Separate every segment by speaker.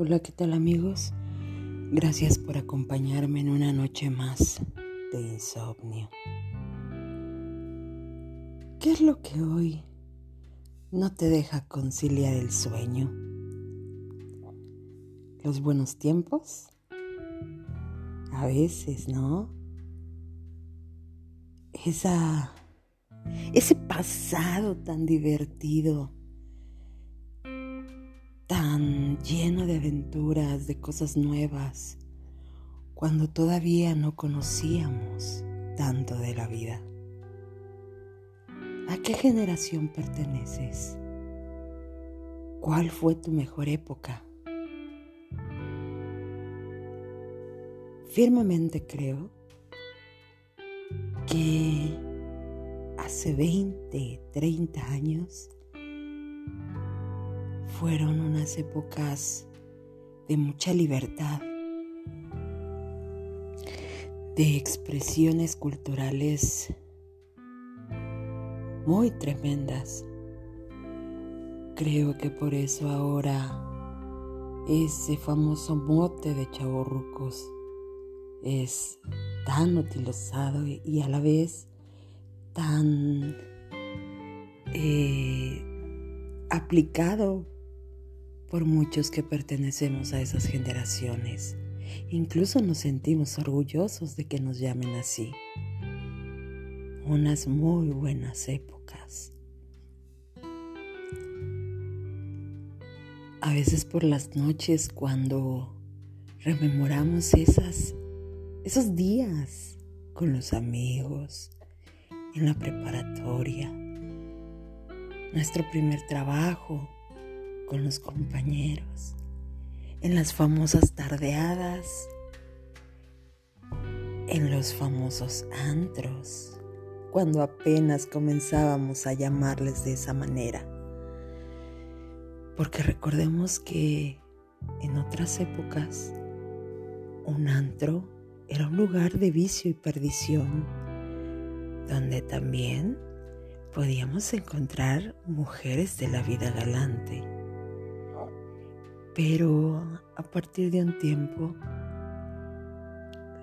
Speaker 1: Hola, ¿qué tal amigos? Gracias por acompañarme en una noche más de insomnio. ¿Qué es lo que hoy no te deja conciliar el sueño? ¿Los buenos tiempos? A veces, ¿no? Esa, ese pasado tan divertido lleno de aventuras, de cosas nuevas, cuando todavía no conocíamos tanto de la vida. ¿A qué generación perteneces? ¿Cuál fue tu mejor época? Firmemente creo que hace 20, 30 años fueron unas épocas de mucha libertad, de expresiones culturales muy tremendas. Creo que por eso ahora ese famoso mote de chavorrucos es tan utilizado y a la vez tan eh, aplicado por muchos que pertenecemos a esas generaciones. Incluso nos sentimos orgullosos de que nos llamen así. Unas muy buenas épocas. A veces por las noches cuando rememoramos esas, esos días con los amigos, en la preparatoria, nuestro primer trabajo, con los compañeros, en las famosas tardeadas, en los famosos antros, cuando apenas comenzábamos a llamarles de esa manera. Porque recordemos que en otras épocas un antro era un lugar de vicio y perdición, donde también podíamos encontrar mujeres de la vida galante pero a partir de un tiempo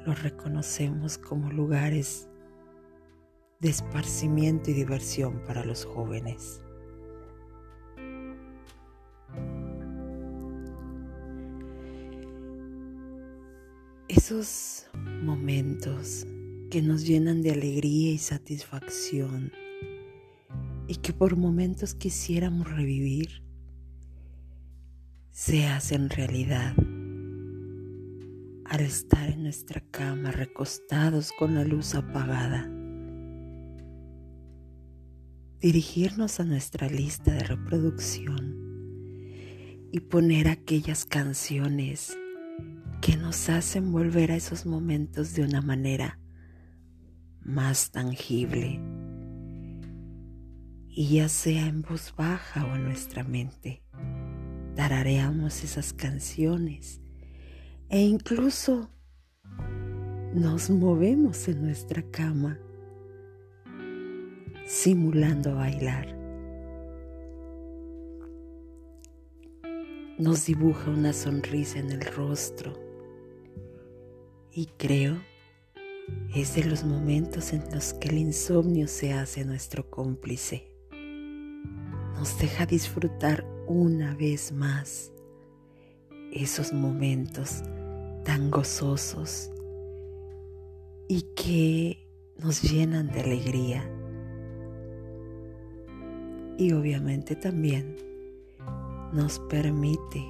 Speaker 1: los reconocemos como lugares de esparcimiento y diversión para los jóvenes. Esos momentos que nos llenan de alegría y satisfacción y que por momentos quisiéramos revivir se hacen realidad al estar en nuestra cama recostados con la luz apagada. Dirigirnos a nuestra lista de reproducción y poner aquellas canciones que nos hacen volver a esos momentos de una manera más tangible y ya sea en voz baja o en nuestra mente tarareamos esas canciones e incluso nos movemos en nuestra cama simulando bailar. Nos dibuja una sonrisa en el rostro y creo es de los momentos en los que el insomnio se hace nuestro cómplice. Nos deja disfrutar una vez más esos momentos tan gozosos y que nos llenan de alegría. Y obviamente también nos permite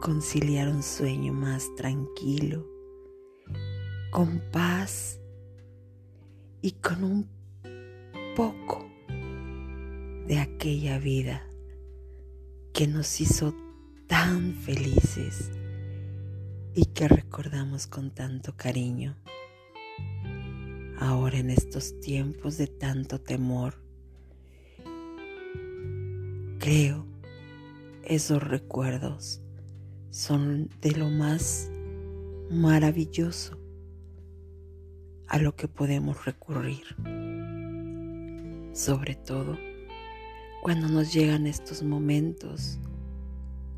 Speaker 1: conciliar un sueño más tranquilo, con paz y con un poco de aquella vida que nos hizo tan felices y que recordamos con tanto cariño. Ahora en estos tiempos de tanto temor, creo esos recuerdos son de lo más maravilloso a lo que podemos recurrir. Sobre todo cuando nos llegan estos momentos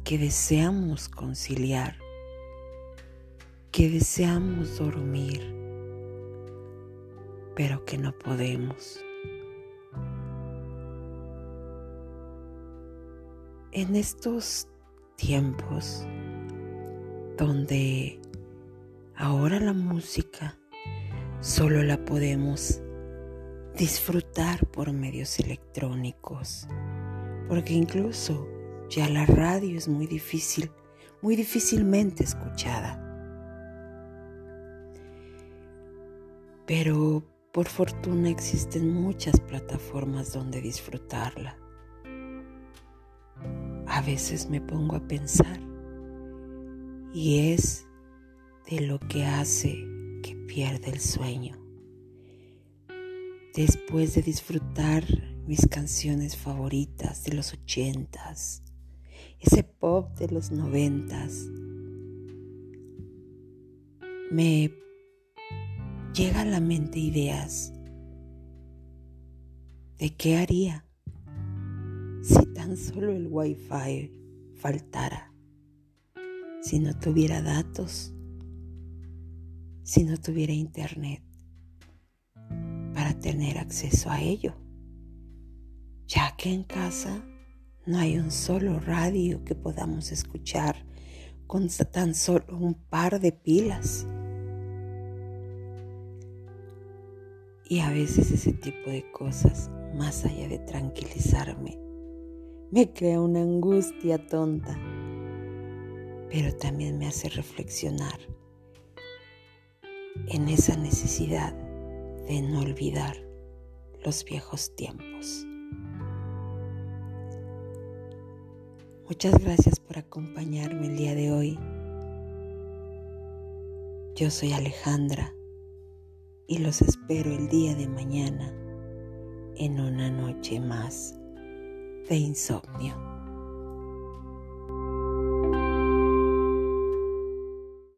Speaker 1: que deseamos conciliar, que deseamos dormir, pero que no podemos. En estos tiempos donde ahora la música solo la podemos disfrutar por medios electrónicos, porque incluso ya la radio es muy difícil, muy difícilmente escuchada. Pero por fortuna existen muchas plataformas donde disfrutarla. A veces me pongo a pensar y es de lo que hace que pierda el sueño. Después de disfrutar mis canciones favoritas de los ochentas, ese pop de los noventas, me llega a la mente ideas de qué haría si tan solo el wifi faltara, si no tuviera datos, si no tuviera internet tener acceso a ello, ya que en casa no hay un solo radio que podamos escuchar con tan solo un par de pilas. Y a veces ese tipo de cosas, más allá de tranquilizarme, me crea una angustia tonta, pero también me hace reflexionar en esa necesidad de no olvidar los viejos tiempos. Muchas gracias por acompañarme el día de hoy. Yo soy Alejandra y los espero el día de mañana en una noche más de insomnio.